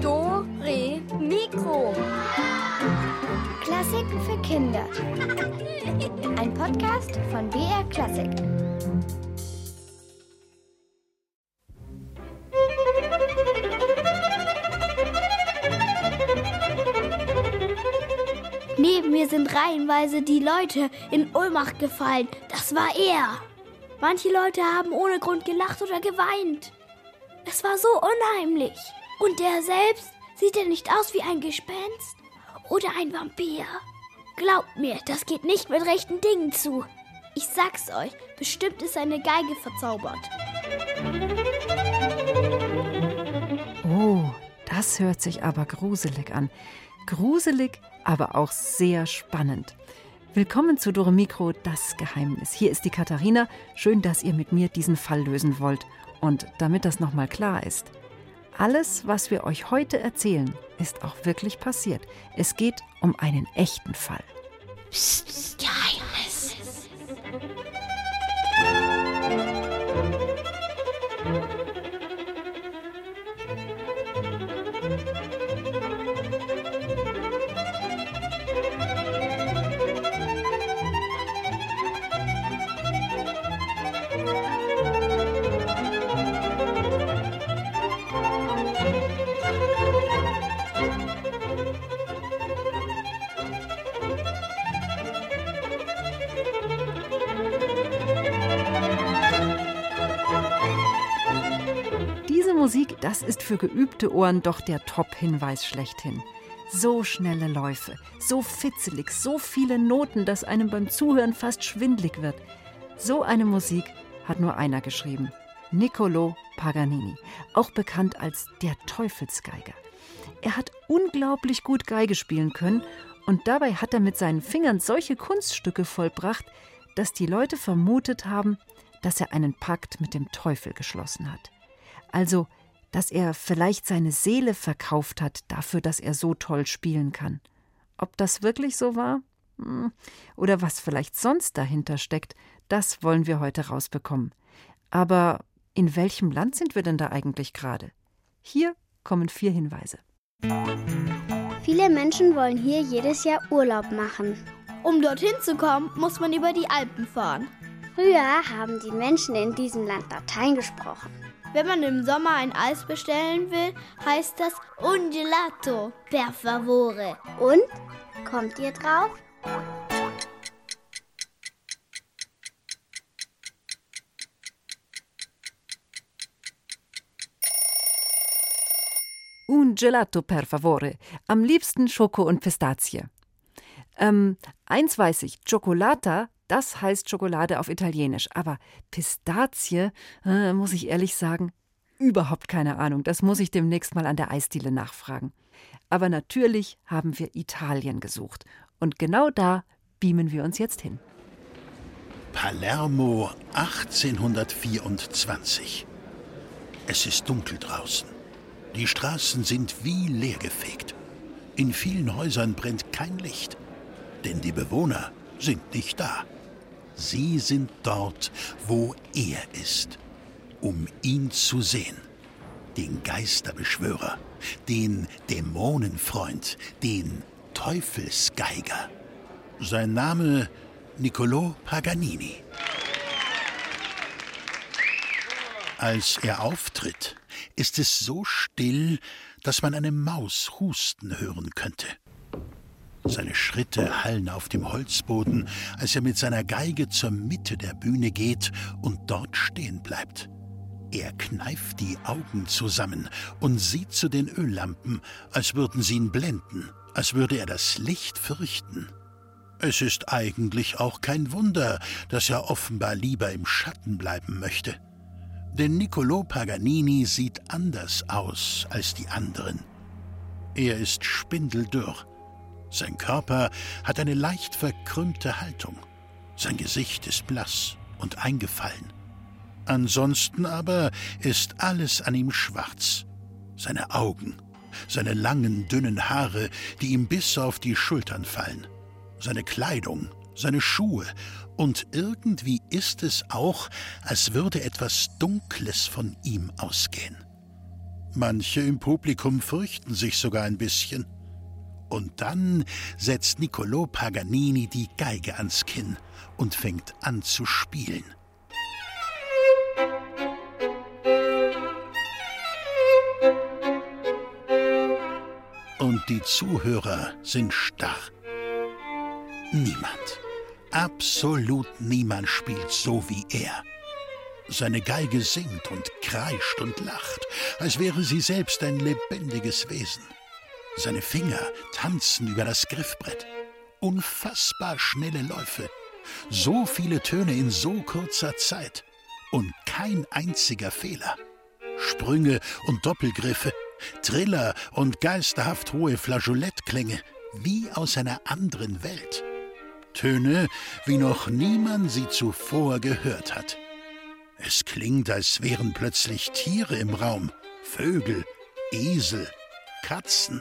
Do, Re, Mikro. Klassiken für Kinder. Ein Podcast von BR Klassik. Neben mir sind reihenweise die Leute in Ohnmacht gefallen. Das war er. Manche Leute haben ohne Grund gelacht oder geweint. Es war so unheimlich. Und der selbst, sieht er nicht aus wie ein Gespenst? Oder ein Vampir? Glaubt mir, das geht nicht mit rechten Dingen zu. Ich sag's euch, bestimmt ist seine Geige verzaubert. Oh, das hört sich aber gruselig an. Gruselig, aber auch sehr spannend. Willkommen zu Dore Mikro, das Geheimnis. Hier ist die Katharina. Schön, dass ihr mit mir diesen Fall lösen wollt. Und damit das nochmal klar ist, alles, was wir euch heute erzählen, ist auch wirklich passiert. Es geht um einen echten Fall. Psst, Geheimnis. Das ist für geübte Ohren doch der Top-Hinweis schlechthin. So schnelle Läufe, so fitzelig, so viele Noten, dass einem beim Zuhören fast schwindlig wird. So eine Musik hat nur einer geschrieben. Niccolo Paganini, auch bekannt als der Teufelsgeiger. Er hat unglaublich gut Geige spielen können und dabei hat er mit seinen Fingern solche Kunststücke vollbracht, dass die Leute vermutet haben, dass er einen Pakt mit dem Teufel geschlossen hat. Also, dass er vielleicht seine Seele verkauft hat dafür, dass er so toll spielen kann. Ob das wirklich so war? Hm. Oder was vielleicht sonst dahinter steckt, das wollen wir heute rausbekommen. Aber in welchem Land sind wir denn da eigentlich gerade? Hier kommen vier Hinweise. Viele Menschen wollen hier jedes Jahr Urlaub machen. Um dorthin zu kommen, muss man über die Alpen fahren. Früher haben die Menschen in diesem Land Latein gesprochen. Wenn man im Sommer ein Eis bestellen will, heißt das un gelato, per favore. Und? Kommt ihr drauf? Un gelato per favore. Am liebsten Schoko und Pistazie. Ähm, eins weiß ich, Chocolata, das heißt Schokolade auf Italienisch. Aber Pistazie, äh, muss ich ehrlich sagen, überhaupt keine Ahnung. Das muss ich demnächst mal an der Eisdiele nachfragen. Aber natürlich haben wir Italien gesucht. Und genau da beamen wir uns jetzt hin. Palermo 1824. Es ist dunkel draußen. Die Straßen sind wie leergefegt. In vielen Häusern brennt kein Licht, denn die Bewohner sind nicht da. Sie sind dort, wo er ist, um ihn zu sehen. Den Geisterbeschwörer, den Dämonenfreund, den Teufelsgeiger. Sein Name Niccolò Paganini. Als er auftritt, ist es so still, dass man eine Maus husten hören könnte. Seine Schritte hallen auf dem Holzboden, als er mit seiner Geige zur Mitte der Bühne geht und dort stehen bleibt. Er kneift die Augen zusammen und sieht zu den Öllampen, als würden sie ihn blenden, als würde er das Licht fürchten. Es ist eigentlich auch kein Wunder, dass er offenbar lieber im Schatten bleiben möchte. Denn Niccolò Paganini sieht anders aus als die anderen. Er ist spindeldürr. Sein Körper hat eine leicht verkrümmte Haltung. Sein Gesicht ist blass und eingefallen. Ansonsten aber ist alles an ihm schwarz. Seine Augen, seine langen, dünnen Haare, die ihm bis auf die Schultern fallen, seine Kleidung, seine Schuhe, und irgendwie ist es auch, als würde etwas Dunkles von ihm ausgehen. Manche im Publikum fürchten sich sogar ein bisschen. Und dann setzt Niccolò Paganini die Geige ans Kinn und fängt an zu spielen. Und die Zuhörer sind starr. Niemand, absolut niemand spielt so wie er. Seine Geige singt und kreischt und lacht, als wäre sie selbst ein lebendiges Wesen. Seine Finger tanzen über das Griffbrett. Unfassbar schnelle Läufe. So viele Töne in so kurzer Zeit. Und kein einziger Fehler. Sprünge und Doppelgriffe, Triller und geisterhaft hohe Flageolettklänge, wie aus einer anderen Welt. Töne, wie noch niemand sie zuvor gehört hat. Es klingt, als wären plötzlich Tiere im Raum, Vögel, Esel, Katzen.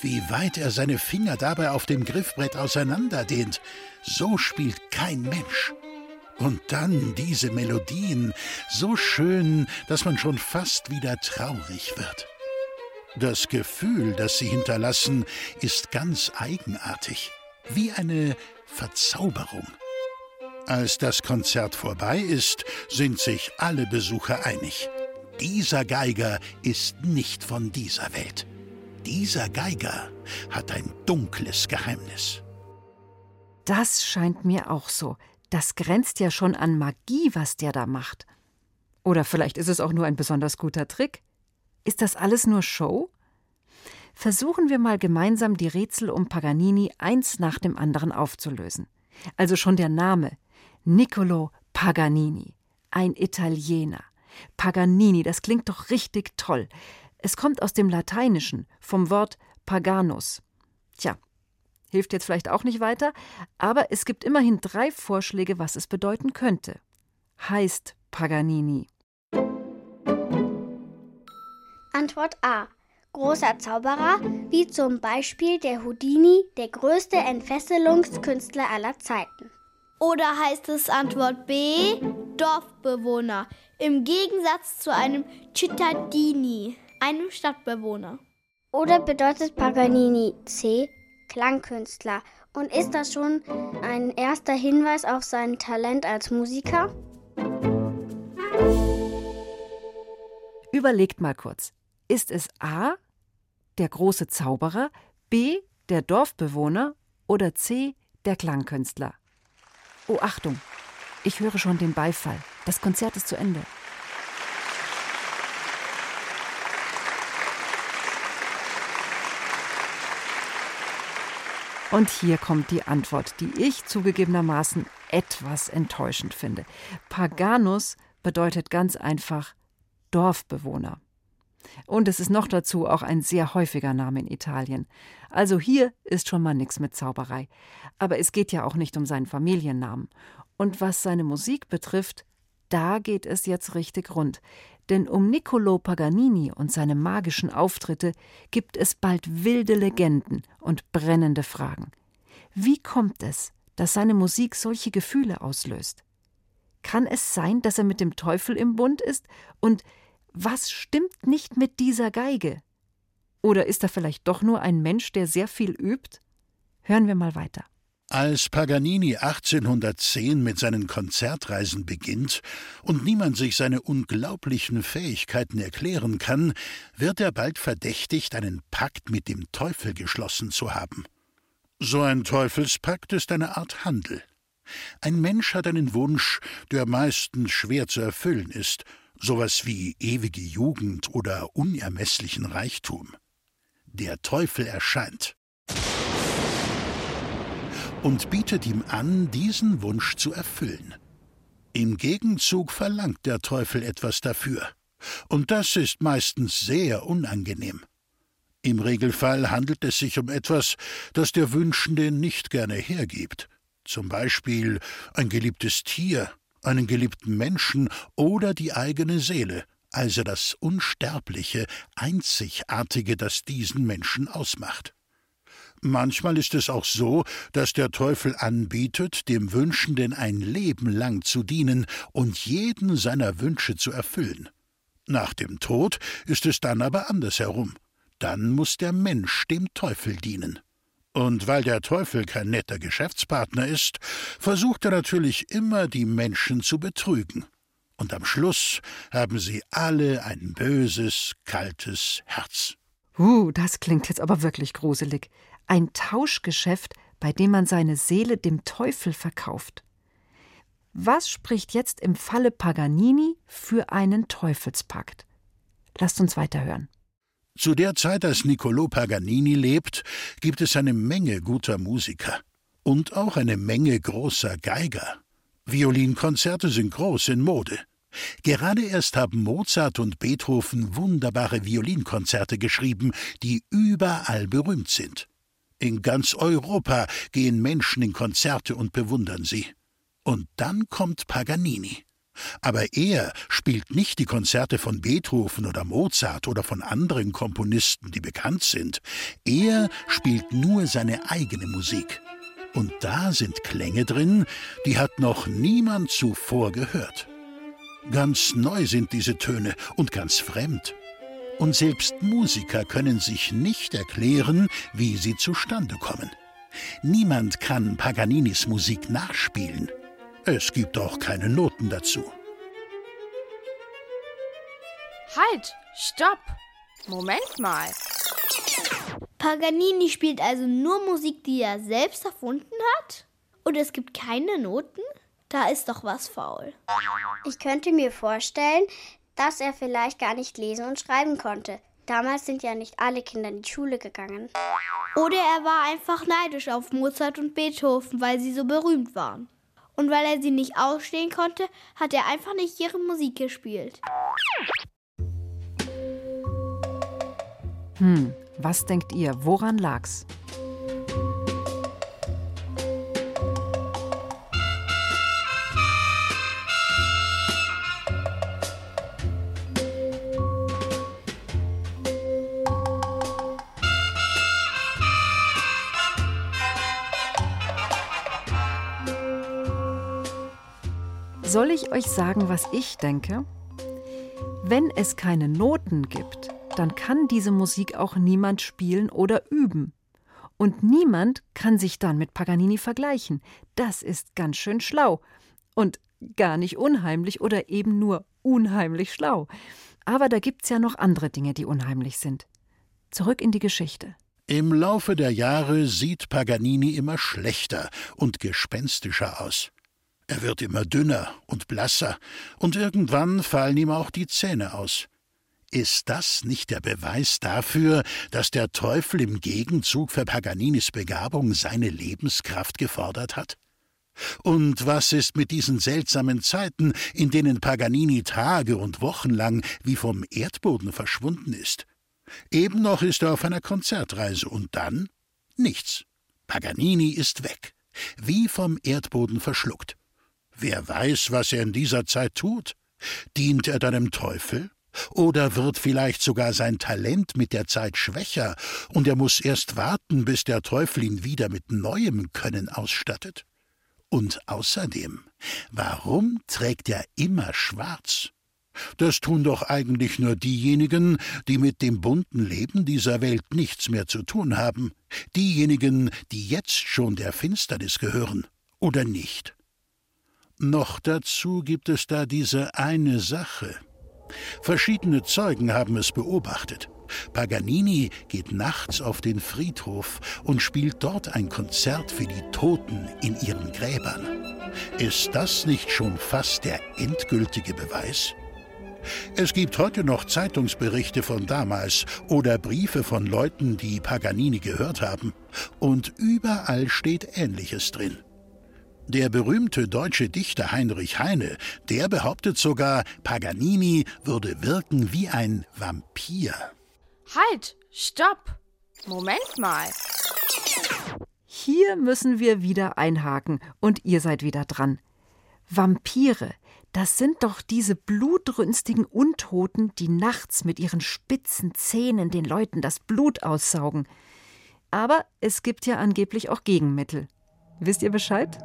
Wie weit er seine Finger dabei auf dem Griffbrett auseinanderdehnt, so spielt kein Mensch. Und dann diese Melodien, so schön, dass man schon fast wieder traurig wird. Das Gefühl, das sie hinterlassen, ist ganz eigenartig, wie eine Verzauberung. Als das Konzert vorbei ist, sind sich alle Besucher einig. Dieser Geiger ist nicht von dieser Welt. Dieser Geiger hat ein dunkles Geheimnis. Das scheint mir auch so. Das grenzt ja schon an Magie, was der da macht. Oder vielleicht ist es auch nur ein besonders guter Trick. Ist das alles nur Show? Versuchen wir mal gemeinsam die Rätsel um Paganini eins nach dem anderen aufzulösen. Also schon der Name Niccolo Paganini, ein Italiener. Paganini, das klingt doch richtig toll. Es kommt aus dem Lateinischen, vom Wort paganus. Tja, hilft jetzt vielleicht auch nicht weiter, aber es gibt immerhin drei Vorschläge, was es bedeuten könnte. Heißt Paganini. Antwort A. Großer Zauberer, wie zum Beispiel der Houdini, der größte Entfesselungskünstler aller Zeiten. Oder heißt es Antwort B, Dorfbewohner, im Gegensatz zu einem Cittadini, einem Stadtbewohner? Oder bedeutet Paganini C, Klangkünstler? Und ist das schon ein erster Hinweis auf sein Talent als Musiker? Überlegt mal kurz. Ist es A, der große Zauberer, B, der Dorfbewohner oder C, der Klangkünstler? Oh, Achtung! Ich höre schon den Beifall. Das Konzert ist zu Ende. Und hier kommt die Antwort, die ich zugegebenermaßen etwas enttäuschend finde. Paganus bedeutet ganz einfach Dorfbewohner. Und es ist noch dazu auch ein sehr häufiger Name in Italien. Also hier ist schon mal nichts mit Zauberei. Aber es geht ja auch nicht um seinen Familiennamen. Und was seine Musik betrifft, da geht es jetzt richtig rund. Denn um Niccolo Paganini und seine magischen Auftritte gibt es bald wilde Legenden und brennende Fragen. Wie kommt es, dass seine Musik solche Gefühle auslöst? Kann es sein, dass er mit dem Teufel im Bund ist und was stimmt nicht mit dieser Geige? Oder ist er vielleicht doch nur ein Mensch, der sehr viel übt? Hören wir mal weiter. Als Paganini 1810 mit seinen Konzertreisen beginnt und niemand sich seine unglaublichen Fähigkeiten erklären kann, wird er bald verdächtigt, einen Pakt mit dem Teufel geschlossen zu haben. So ein Teufelspakt ist eine Art Handel. Ein Mensch hat einen Wunsch, der meistens schwer zu erfüllen ist, sowas wie ewige Jugend oder unermesslichen Reichtum. Der Teufel erscheint und bietet ihm an, diesen Wunsch zu erfüllen. Im Gegenzug verlangt der Teufel etwas dafür, und das ist meistens sehr unangenehm. Im Regelfall handelt es sich um etwas, das der Wünschende nicht gerne hergibt, zum Beispiel ein geliebtes Tier einen geliebten Menschen oder die eigene Seele, also das Unsterbliche, Einzigartige, das diesen Menschen ausmacht. Manchmal ist es auch so, dass der Teufel anbietet, dem Wünschenden ein Leben lang zu dienen und jeden seiner Wünsche zu erfüllen. Nach dem Tod ist es dann aber andersherum. Dann muss der Mensch dem Teufel dienen. Und weil der Teufel kein netter Geschäftspartner ist, versucht er natürlich immer, die Menschen zu betrügen. Und am Schluss haben sie alle ein böses, kaltes Herz. Uh, das klingt jetzt aber wirklich gruselig. Ein Tauschgeschäft, bei dem man seine Seele dem Teufel verkauft. Was spricht jetzt im Falle Paganini für einen Teufelspakt? Lasst uns weiterhören. Zu der Zeit, als Niccolò Paganini lebt, gibt es eine Menge guter Musiker und auch eine Menge großer Geiger. Violinkonzerte sind groß in Mode. Gerade erst haben Mozart und Beethoven wunderbare Violinkonzerte geschrieben, die überall berühmt sind. In ganz Europa gehen Menschen in Konzerte und bewundern sie. Und dann kommt Paganini. Aber er spielt nicht die Konzerte von Beethoven oder Mozart oder von anderen Komponisten, die bekannt sind. Er spielt nur seine eigene Musik. Und da sind Klänge drin, die hat noch niemand zuvor gehört. Ganz neu sind diese Töne und ganz fremd. Und selbst Musiker können sich nicht erklären, wie sie zustande kommen. Niemand kann Paganinis Musik nachspielen. Es gibt auch keine Noten dazu. Halt! Stopp! Moment mal. Paganini spielt also nur Musik, die er selbst erfunden hat? Und es gibt keine Noten? Da ist doch was faul. Ich könnte mir vorstellen, dass er vielleicht gar nicht lesen und schreiben konnte. Damals sind ja nicht alle Kinder in die Schule gegangen. Oder er war einfach neidisch auf Mozart und Beethoven, weil sie so berühmt waren. Und weil er sie nicht ausstehen konnte, hat er einfach nicht ihre Musik gespielt. Hm, was denkt ihr? Woran lag's? Soll ich euch sagen, was ich denke? Wenn es keine Noten gibt, dann kann diese Musik auch niemand spielen oder üben. Und niemand kann sich dann mit Paganini vergleichen. Das ist ganz schön schlau. Und gar nicht unheimlich oder eben nur unheimlich schlau. Aber da gibt's ja noch andere Dinge, die unheimlich sind. Zurück in die Geschichte. Im Laufe der Jahre sieht Paganini immer schlechter und gespenstischer aus. Er wird immer dünner und blasser, und irgendwann fallen ihm auch die Zähne aus. Ist das nicht der Beweis dafür, dass der Teufel im Gegenzug für Paganinis Begabung seine Lebenskraft gefordert hat? Und was ist mit diesen seltsamen Zeiten, in denen Paganini Tage und Wochen lang wie vom Erdboden verschwunden ist? Eben noch ist er auf einer Konzertreise und dann nichts. Paganini ist weg, wie vom Erdboden verschluckt. Wer weiß, was er in dieser Zeit tut? Dient er deinem Teufel? Oder wird vielleicht sogar sein Talent mit der Zeit schwächer, und er muss erst warten, bis der Teufel ihn wieder mit neuem Können ausstattet? Und außerdem, warum trägt er immer schwarz? Das tun doch eigentlich nur diejenigen, die mit dem bunten Leben dieser Welt nichts mehr zu tun haben, diejenigen, die jetzt schon der Finsternis gehören, oder nicht? Noch dazu gibt es da diese eine Sache, Verschiedene Zeugen haben es beobachtet. Paganini geht nachts auf den Friedhof und spielt dort ein Konzert für die Toten in ihren Gräbern. Ist das nicht schon fast der endgültige Beweis? Es gibt heute noch Zeitungsberichte von damals oder Briefe von Leuten, die Paganini gehört haben, und überall steht Ähnliches drin. Der berühmte deutsche Dichter Heinrich Heine, der behauptet sogar, Paganini würde wirken wie ein Vampir. Halt, stopp. Moment mal. Hier müssen wir wieder einhaken und ihr seid wieder dran. Vampire, das sind doch diese blutrünstigen Untoten, die nachts mit ihren spitzen Zähnen den Leuten das Blut aussaugen. Aber es gibt ja angeblich auch Gegenmittel. Wisst ihr Bescheid?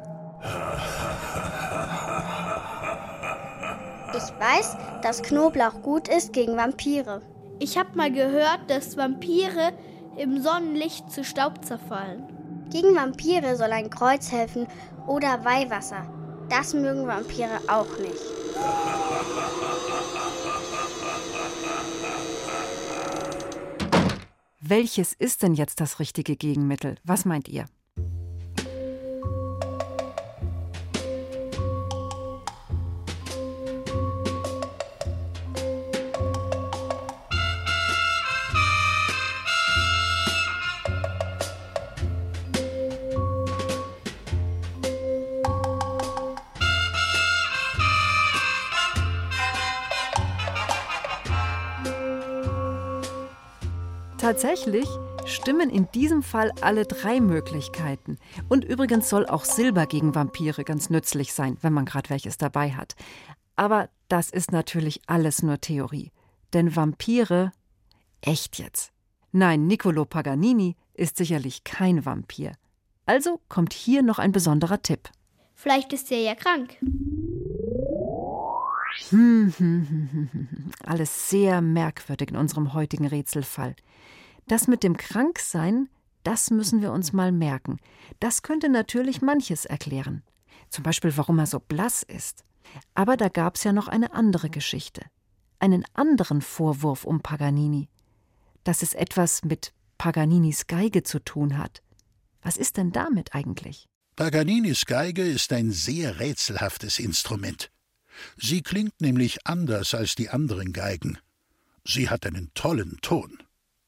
Ich weiß, dass Knoblauch gut ist gegen Vampire. Ich habe mal gehört, dass Vampire im Sonnenlicht zu Staub zerfallen. Gegen Vampire soll ein Kreuz helfen oder Weihwasser. Das mögen Vampire auch nicht. Welches ist denn jetzt das richtige Gegenmittel? Was meint ihr? Tatsächlich stimmen in diesem Fall alle drei Möglichkeiten. Und übrigens soll auch Silber gegen Vampire ganz nützlich sein, wenn man gerade welches dabei hat. Aber das ist natürlich alles nur Theorie. Denn Vampire. Echt jetzt? Nein, Niccolo Paganini ist sicherlich kein Vampir. Also kommt hier noch ein besonderer Tipp. Vielleicht ist er ja krank. Alles sehr merkwürdig in unserem heutigen Rätselfall. Das mit dem Kranksein, das müssen wir uns mal merken. Das könnte natürlich manches erklären. Zum Beispiel, warum er so blass ist. Aber da gab es ja noch eine andere Geschichte. Einen anderen Vorwurf um Paganini. Dass es etwas mit Paganinis Geige zu tun hat. Was ist denn damit eigentlich? Paganinis Geige ist ein sehr rätselhaftes Instrument. Sie klingt nämlich anders als die anderen Geigen. Sie hat einen tollen Ton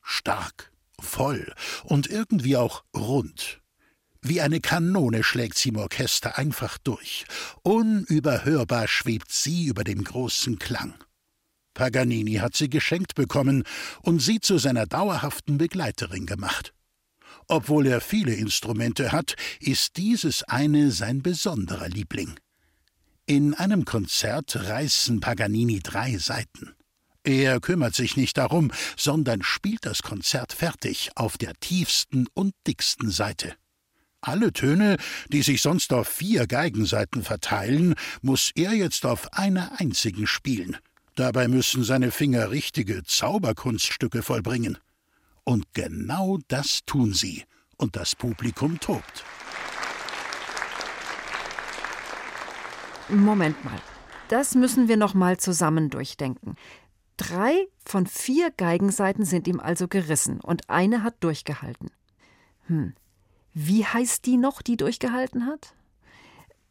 stark, voll und irgendwie auch rund. Wie eine Kanone schlägt sie im Orchester einfach durch. Unüberhörbar schwebt sie über dem großen Klang. Paganini hat sie geschenkt bekommen und sie zu seiner dauerhaften Begleiterin gemacht. Obwohl er viele Instrumente hat, ist dieses eine sein besonderer Liebling. In einem Konzert reißen Paganini drei Seiten. Er kümmert sich nicht darum, sondern spielt das Konzert fertig auf der tiefsten und dicksten Seite. Alle Töne, die sich sonst auf vier Geigenseiten verteilen, muss er jetzt auf einer einzigen spielen. Dabei müssen seine Finger richtige Zauberkunststücke vollbringen. Und genau das tun sie, und das Publikum tobt. Moment mal. Das müssen wir noch mal zusammen durchdenken. Drei von vier Geigenseiten sind ihm also gerissen und eine hat durchgehalten. Hm, wie heißt die noch, die durchgehalten hat?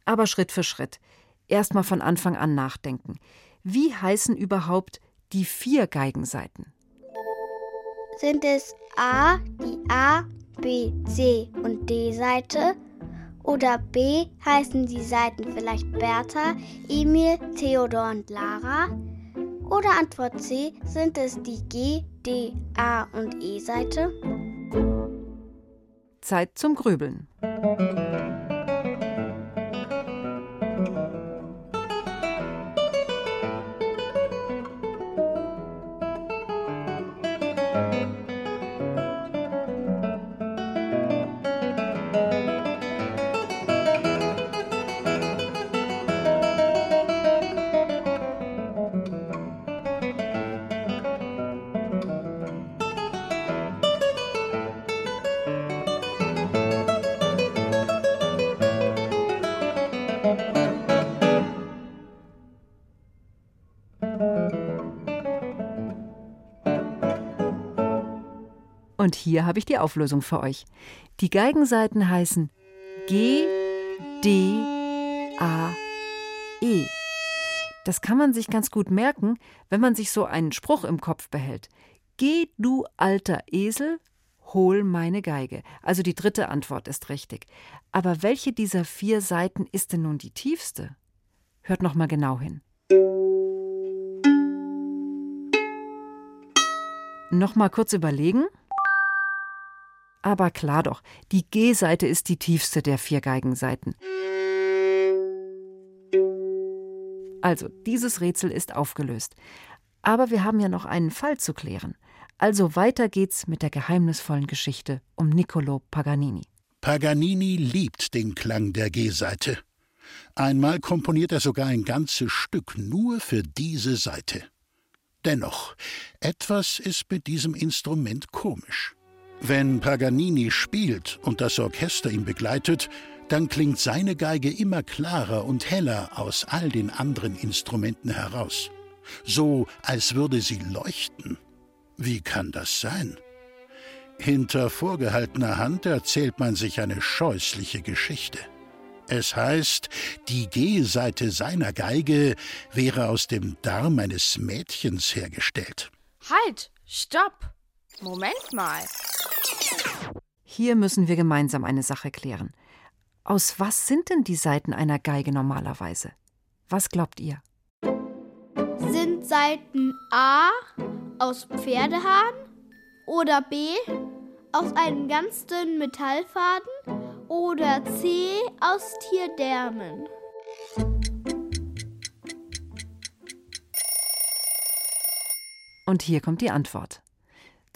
Aber Schritt für Schritt. Erstmal von Anfang an nachdenken. Wie heißen überhaupt die vier Geigenseiten? Sind es A, die A, B, C und D-Seite? Oder B heißen die Seiten vielleicht Bertha, Emil, Theodor und Lara? Oder Antwort C, sind es die G, D, A und E-Seite? Zeit zum Grübeln. Und hier habe ich die Auflösung für euch. Die Geigenseiten heißen G, D, A, E. Das kann man sich ganz gut merken, wenn man sich so einen Spruch im Kopf behält. Geh, du alter Esel, hol meine Geige. Also die dritte Antwort ist richtig. Aber welche dieser vier Seiten ist denn nun die tiefste? Hört noch mal genau hin. Noch mal kurz überlegen. Aber klar doch, die G-Seite ist die tiefste der vier Geigenseiten. Also, dieses Rätsel ist aufgelöst. Aber wir haben ja noch einen Fall zu klären. Also weiter geht's mit der geheimnisvollen Geschichte um Niccolo Paganini. Paganini liebt den Klang der G-Seite. Einmal komponiert er sogar ein ganzes Stück nur für diese Seite. Dennoch, etwas ist mit diesem Instrument komisch. Wenn Paganini spielt und das Orchester ihn begleitet, dann klingt seine Geige immer klarer und heller aus all den anderen Instrumenten heraus. So, als würde sie leuchten. Wie kann das sein? Hinter vorgehaltener Hand erzählt man sich eine scheußliche Geschichte. Es heißt, die G-Seite seiner Geige wäre aus dem Darm eines Mädchens hergestellt. Halt! Stopp! Moment mal. Hier müssen wir gemeinsam eine Sache klären. Aus was sind denn die Saiten einer Geige normalerweise? Was glaubt ihr? Sind Saiten A aus Pferdehahn oder B aus einem ganz dünnen Metallfaden oder C aus Tierdärmen? Und hier kommt die Antwort.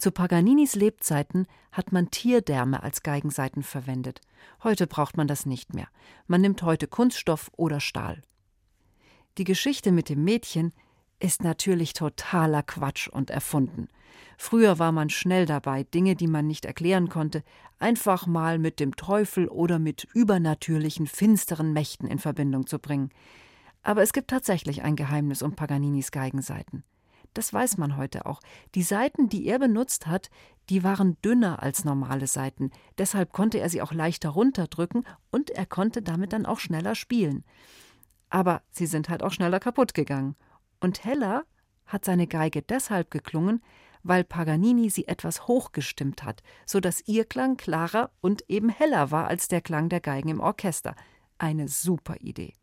Zu Paganinis Lebzeiten hat man Tierdärme als Geigensaiten verwendet. Heute braucht man das nicht mehr. Man nimmt heute Kunststoff oder Stahl. Die Geschichte mit dem Mädchen ist natürlich totaler Quatsch und erfunden. Früher war man schnell dabei, Dinge, die man nicht erklären konnte, einfach mal mit dem Teufel oder mit übernatürlichen, finsteren Mächten in Verbindung zu bringen. Aber es gibt tatsächlich ein Geheimnis um Paganinis Geigenseiten. Das weiß man heute auch. Die Saiten, die er benutzt hat, die waren dünner als normale Saiten. Deshalb konnte er sie auch leichter runterdrücken und er konnte damit dann auch schneller spielen. Aber sie sind halt auch schneller kaputt gegangen. Und heller hat seine Geige deshalb geklungen, weil Paganini sie etwas hochgestimmt hat, so dass ihr Klang klarer und eben heller war als der Klang der Geigen im Orchester. Eine super Idee.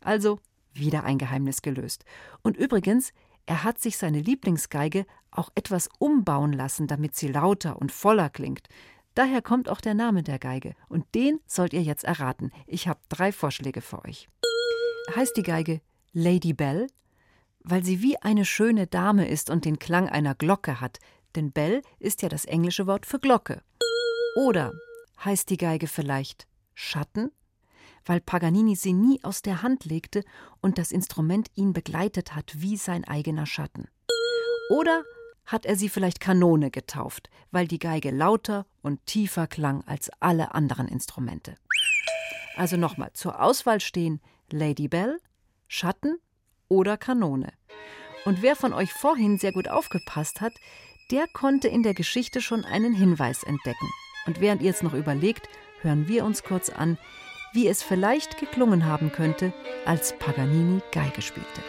Also wieder ein Geheimnis gelöst. Und übrigens, er hat sich seine Lieblingsgeige auch etwas umbauen lassen, damit sie lauter und voller klingt. Daher kommt auch der Name der Geige. Und den sollt ihr jetzt erraten. Ich habe drei Vorschläge für euch. Heißt die Geige Lady Bell? Weil sie wie eine schöne Dame ist und den Klang einer Glocke hat. Denn Bell ist ja das englische Wort für Glocke. Oder heißt die Geige vielleicht Schatten? Weil Paganini sie nie aus der Hand legte und das Instrument ihn begleitet hat wie sein eigener Schatten. Oder hat er sie vielleicht Kanone getauft, weil die Geige lauter und tiefer klang als alle anderen Instrumente. Also nochmal, zur Auswahl stehen Lady Bell, Schatten oder Kanone. Und wer von euch vorhin sehr gut aufgepasst hat, der konnte in der Geschichte schon einen Hinweis entdecken. Und während ihr jetzt noch überlegt, hören wir uns kurz an, wie es vielleicht geklungen haben könnte, als Paganini Geige spielte.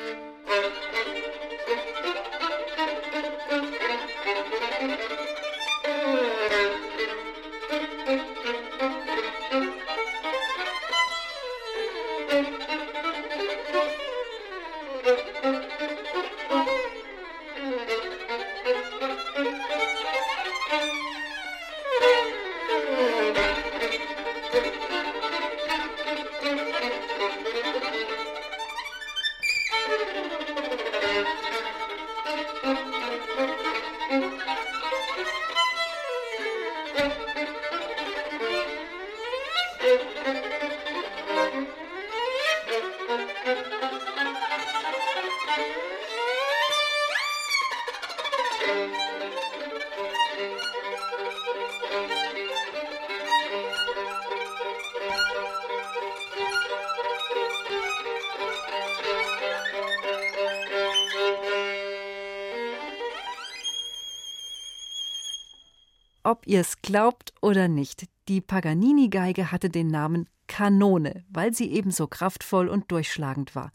Ob ihr es glaubt oder nicht, die Paganini-Geige hatte den Namen Kanone, weil sie ebenso kraftvoll und durchschlagend war.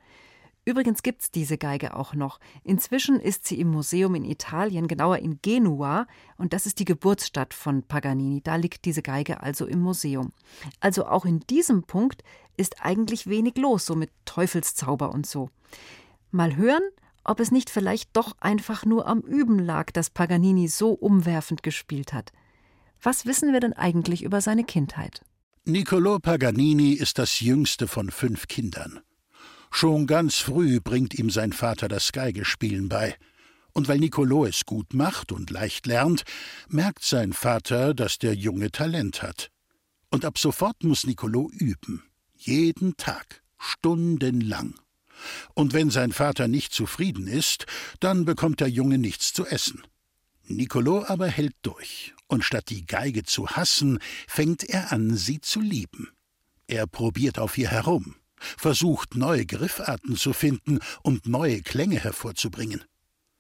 Übrigens gibt es diese Geige auch noch. Inzwischen ist sie im Museum in Italien, genauer in Genua, und das ist die Geburtsstadt von Paganini. Da liegt diese Geige also im Museum. Also auch in diesem Punkt ist eigentlich wenig los, so mit Teufelszauber und so. Mal hören, ob es nicht vielleicht doch einfach nur am Üben lag, dass Paganini so umwerfend gespielt hat. Was wissen wir denn eigentlich über seine Kindheit? Niccolò Paganini ist das jüngste von fünf Kindern. Schon ganz früh bringt ihm sein Vater das Geigespielen bei. Und weil Nicolo es gut macht und leicht lernt, merkt sein Vater, dass der Junge Talent hat. Und ab sofort muss Nicolo üben. Jeden Tag, stundenlang. Und wenn sein Vater nicht zufrieden ist, dann bekommt der Junge nichts zu essen. Nicolo aber hält durch, und statt die Geige zu hassen, fängt er an, sie zu lieben. Er probiert auf ihr herum, versucht neue Griffarten zu finden und neue Klänge hervorzubringen.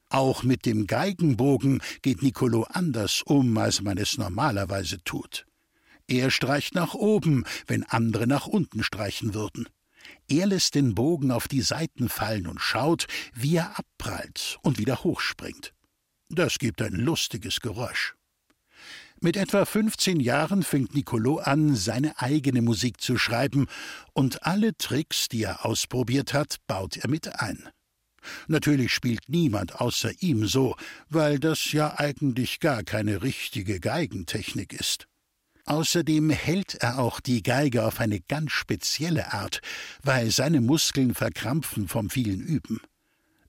Auch mit dem Geigenbogen geht Nicolo anders um, als man es normalerweise tut. Er streicht nach oben, wenn andere nach unten streichen würden. Er lässt den Bogen auf die Seiten fallen und schaut, wie er abprallt und wieder hochspringt. Das gibt ein lustiges Geräusch. Mit etwa 15 Jahren fängt Nicolo an, seine eigene Musik zu schreiben, und alle Tricks, die er ausprobiert hat, baut er mit ein. Natürlich spielt niemand außer ihm so, weil das ja eigentlich gar keine richtige Geigentechnik ist. Außerdem hält er auch die Geige auf eine ganz spezielle Art, weil seine Muskeln verkrampfen vom vielen Üben.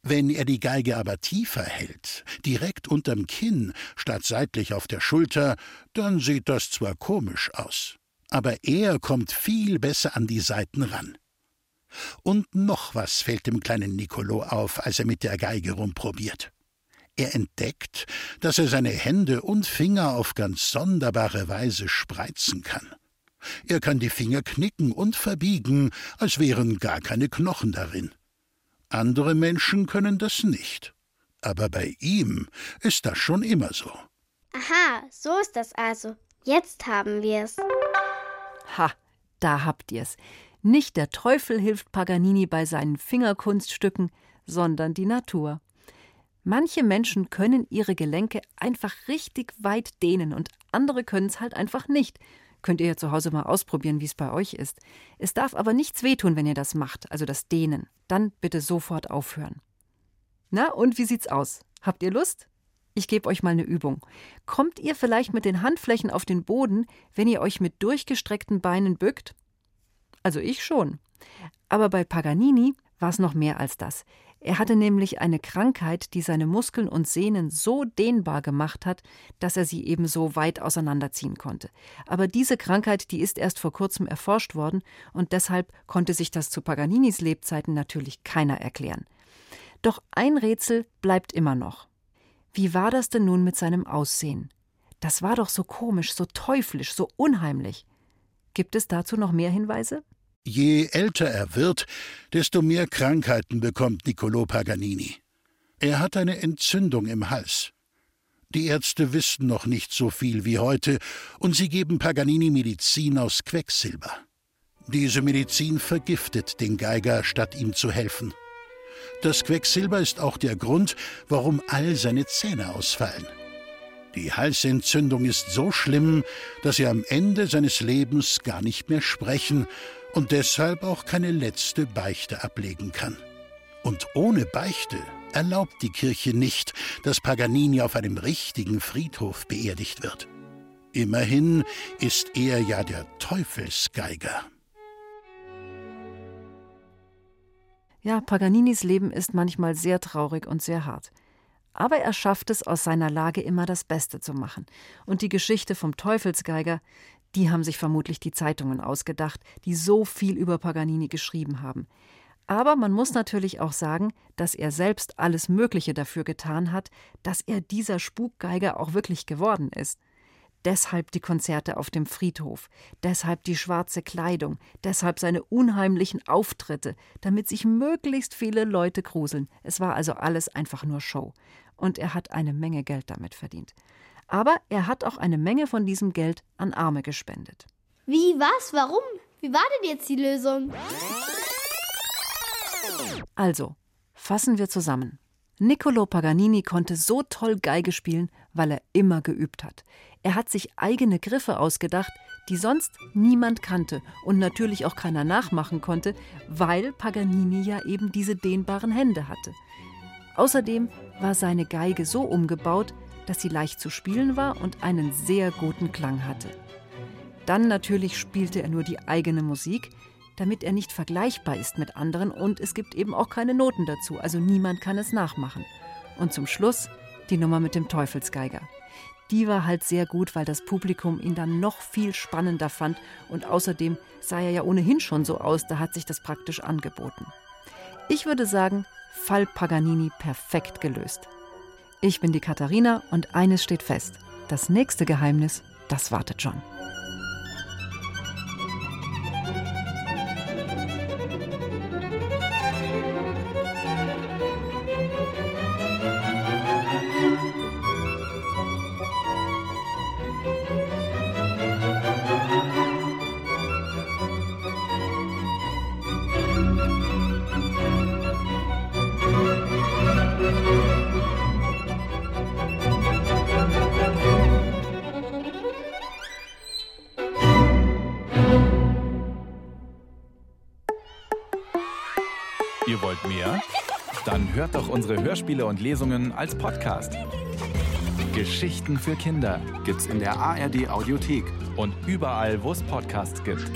Wenn er die Geige aber tiefer hält, direkt unterm Kinn statt seitlich auf der Schulter, dann sieht das zwar komisch aus, aber er kommt viel besser an die Saiten ran. Und noch was fällt dem kleinen Nicolo auf, als er mit der Geige rumprobiert. Er entdeckt, dass er seine Hände und Finger auf ganz sonderbare Weise spreizen kann. Er kann die Finger knicken und verbiegen, als wären gar keine Knochen darin. Andere Menschen können das nicht. Aber bei ihm ist das schon immer so. Aha, so ist das also. Jetzt haben wir's. Ha, da habt ihr's. Nicht der Teufel hilft Paganini bei seinen Fingerkunststücken, sondern die Natur. Manche Menschen können ihre Gelenke einfach richtig weit dehnen und andere können es halt einfach nicht. Könnt ihr ja zu Hause mal ausprobieren, wie es bei euch ist. Es darf aber nichts wehtun, wenn ihr das macht, also das Dehnen. Dann bitte sofort aufhören. Na, und wie sieht's aus? Habt ihr Lust? Ich gebe euch mal eine Übung. Kommt ihr vielleicht mit den Handflächen auf den Boden, wenn ihr euch mit durchgestreckten Beinen bückt? Also ich schon. Aber bei Paganini war es noch mehr als das. Er hatte nämlich eine Krankheit, die seine Muskeln und Sehnen so dehnbar gemacht hat, dass er sie eben so weit auseinanderziehen konnte. Aber diese Krankheit, die ist erst vor kurzem erforscht worden und deshalb konnte sich das zu Paganinis Lebzeiten natürlich keiner erklären. Doch ein Rätsel bleibt immer noch. Wie war das denn nun mit seinem Aussehen? Das war doch so komisch, so teuflisch, so unheimlich. Gibt es dazu noch mehr Hinweise? Je älter er wird, desto mehr Krankheiten bekommt Niccolo Paganini. Er hat eine Entzündung im Hals. Die Ärzte wissen noch nicht so viel wie heute, und sie geben Paganini Medizin aus Quecksilber. Diese Medizin vergiftet den Geiger, statt ihm zu helfen. Das Quecksilber ist auch der Grund, warum all seine Zähne ausfallen. Die Halsentzündung ist so schlimm, dass er am Ende seines Lebens gar nicht mehr sprechen und deshalb auch keine letzte Beichte ablegen kann. Und ohne Beichte erlaubt die Kirche nicht, dass Paganini auf einem richtigen Friedhof beerdigt wird. Immerhin ist er ja der Teufelsgeiger. Ja, Paganinis Leben ist manchmal sehr traurig und sehr hart. Aber er schafft es, aus seiner Lage immer das Beste zu machen. Und die Geschichte vom Teufelsgeiger, die haben sich vermutlich die Zeitungen ausgedacht, die so viel über Paganini geschrieben haben. Aber man muss natürlich auch sagen, dass er selbst alles Mögliche dafür getan hat, dass er dieser Spukgeiger auch wirklich geworden ist. Deshalb die Konzerte auf dem Friedhof, deshalb die schwarze Kleidung, deshalb seine unheimlichen Auftritte, damit sich möglichst viele Leute gruseln. Es war also alles einfach nur Show. Und er hat eine Menge Geld damit verdient. Aber er hat auch eine Menge von diesem Geld an Arme gespendet. Wie, was, warum? Wie war denn jetzt die Lösung? Also, fassen wir zusammen. Niccolo Paganini konnte so toll Geige spielen, weil er immer geübt hat. Er hat sich eigene Griffe ausgedacht, die sonst niemand kannte und natürlich auch keiner nachmachen konnte, weil Paganini ja eben diese dehnbaren Hände hatte. Außerdem war seine Geige so umgebaut, dass sie leicht zu spielen war und einen sehr guten Klang hatte. Dann natürlich spielte er nur die eigene Musik, damit er nicht vergleichbar ist mit anderen und es gibt eben auch keine Noten dazu, also niemand kann es nachmachen. Und zum Schluss die Nummer mit dem Teufelsgeiger. Die war halt sehr gut, weil das Publikum ihn dann noch viel spannender fand und außerdem sah er ja ohnehin schon so aus, da hat sich das praktisch angeboten. Ich würde sagen, Fall Paganini perfekt gelöst. Ich bin die Katharina und eines steht fest. Das nächste Geheimnis, das wartet schon. Hörspiele und Lesungen als Podcast. Geschichten für Kinder gibt's in der ARD Audiothek und überall, wo es Podcasts gibt.